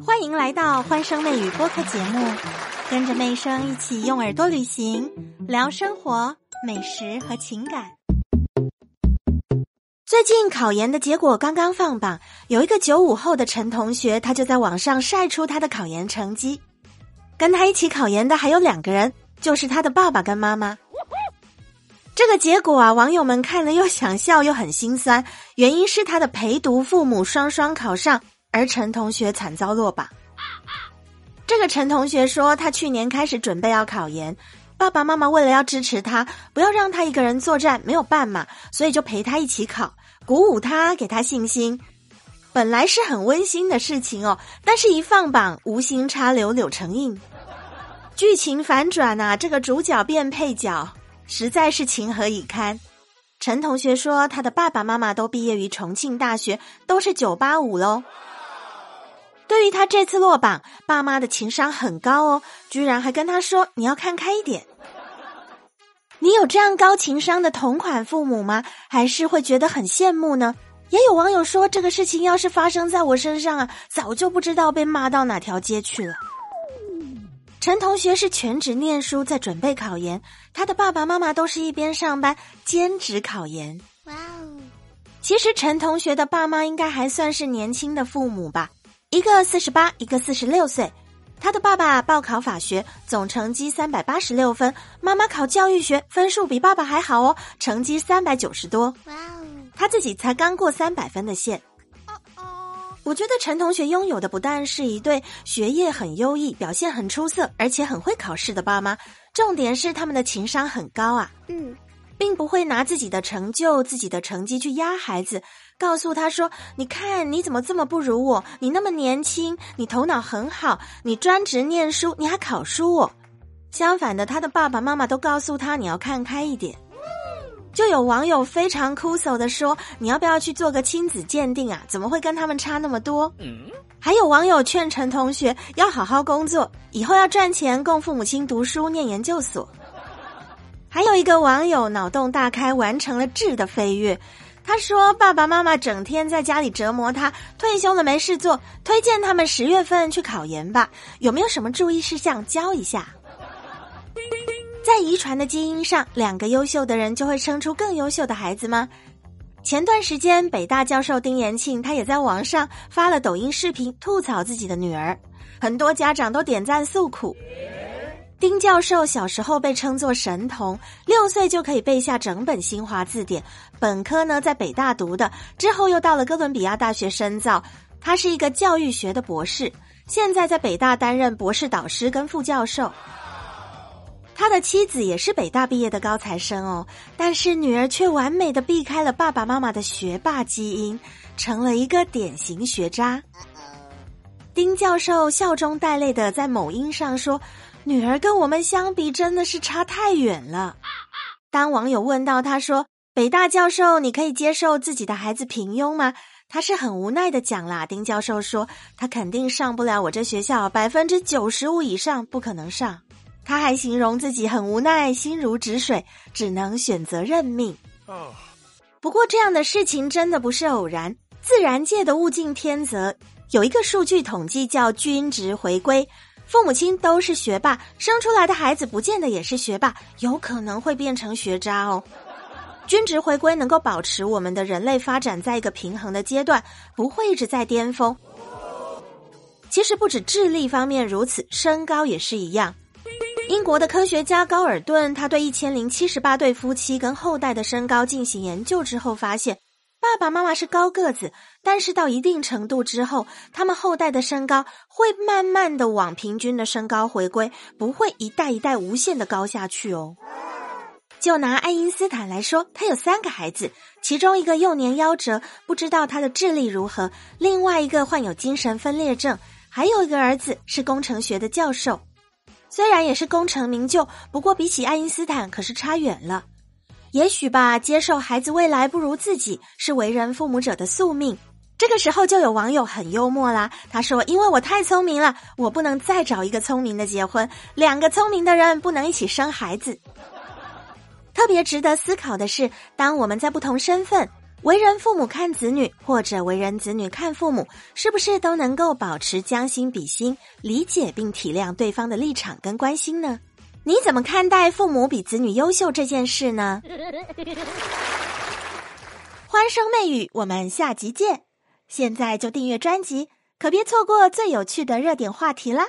欢迎来到欢声妹语播客节目，跟着妹声一起用耳朵旅行，聊生活、美食和情感。最近考研的结果刚刚放榜，有一个九五后的陈同学，他就在网上晒出他的考研成绩。跟他一起考研的还有两个人，就是他的爸爸跟妈妈。这个结果啊，网友们看了又想笑又很心酸，原因是他的陪读父母双双考上。而陈同学惨遭落榜。这个陈同学说，他去年开始准备要考研，爸爸妈妈为了要支持他，不要让他一个人作战没有办嘛，所以就陪他一起考，鼓舞他，给他信心。本来是很温馨的事情哦，但是一放榜，无心插柳柳成荫，剧情反转呐，这个主角变配角，实在是情何以堪。陈同学说，他的爸爸妈妈都毕业于重庆大学，都是九八五喽。对于他这次落榜，爸妈的情商很高哦，居然还跟他说：“你要看开一点。”你有这样高情商的同款父母吗？还是会觉得很羡慕呢？也有网友说，这个事情要是发生在我身上啊，早就不知道被骂到哪条街去了。陈同学是全职念书，在准备考研，他的爸爸妈妈都是一边上班兼职考研。哇哦！其实陈同学的爸妈应该还算是年轻的父母吧。一个四十八，一个四十六岁。他的爸爸报考法学，总成绩三百八十六分；妈妈考教育学，分数比爸爸还好哦，成绩三百九十多。哇哦！他自己才刚过三百分的线。哦哦，我觉得陈同学拥有的不但是一对学业很优异、表现很出色，而且很会考试的爸妈，重点是他们的情商很高啊。嗯。并不会拿自己的成就、自己的成绩去压孩子，告诉他说：“你看你怎么这么不如我？你那么年轻，你头脑很好，你专职念书，你还考书我。”相反的，他的爸爸妈妈都告诉他：“你要看开一点。”就有网友非常哭诉的说：“你要不要去做个亲子鉴定啊？怎么会跟他们差那么多？”还有网友劝陈同学要好好工作，以后要赚钱供父母亲读书念研究所。还有一个网友脑洞大开，完成了质的飞跃。他说：“爸爸妈妈整天在家里折磨他，退休了没事做，推荐他们十月份去考研吧。有没有什么注意事项教一下？”在遗传的基因上，两个优秀的人就会生出更优秀的孩子吗？前段时间，北大教授丁延庆他也在网上发了抖音视频，吐槽自己的女儿，很多家长都点赞诉苦。丁教授小时候被称作神童，六岁就可以背下整本新华字典。本科呢在北大读的，之后又到了哥伦比亚大学深造。他是一个教育学的博士，现在在北大担任博士导师跟副教授。他的妻子也是北大毕业的高材生哦，但是女儿却完美的避开了爸爸妈妈的学霸基因，成了一个典型学渣。丁教授笑中带泪的在某音上说。女儿跟我们相比，真的是差太远了。当网友问到他说：“北大教授，你可以接受自己的孩子平庸吗？”他是很无奈的讲啦。丁教授说：“他肯定上不了我这学校，百分之九十五以上不可能上。”他还形容自己很无奈，心如止水，只能选择认命。不过这样的事情真的不是偶然，自然界的物竞天择，有一个数据统计叫均值回归。父母亲都是学霸，生出来的孩子不见得也是学霸，有可能会变成学渣哦。均值回归能够保持我们的人类发展在一个平衡的阶段，不会一直在巅峰。其实不止智力方面如此，身高也是一样。英国的科学家高尔顿，他对一千零七十八对夫妻跟后代的身高进行研究之后发现。爸爸妈妈是高个子，但是到一定程度之后，他们后代的身高会慢慢的往平均的身高回归，不会一代一代无限的高下去哦。就拿爱因斯坦来说，他有三个孩子，其中一个幼年夭折，不知道他的智力如何；另外一个患有精神分裂症，还有一个儿子是工程学的教授，虽然也是功成名就，不过比起爱因斯坦可是差远了。也许吧，接受孩子未来不如自己是为人父母者的宿命。这个时候就有网友很幽默啦，他说：“因为我太聪明了，我不能再找一个聪明的结婚，两个聪明的人不能一起生孩子。”特别值得思考的是，当我们在不同身份，为人父母看子女，或者为人子女看父母，是不是都能够保持将心比心，理解并体谅对方的立场跟关心呢？你怎么看待父母比子女优秀这件事呢？欢声媚语，我们下集见！现在就订阅专辑，可别错过最有趣的热点话题啦！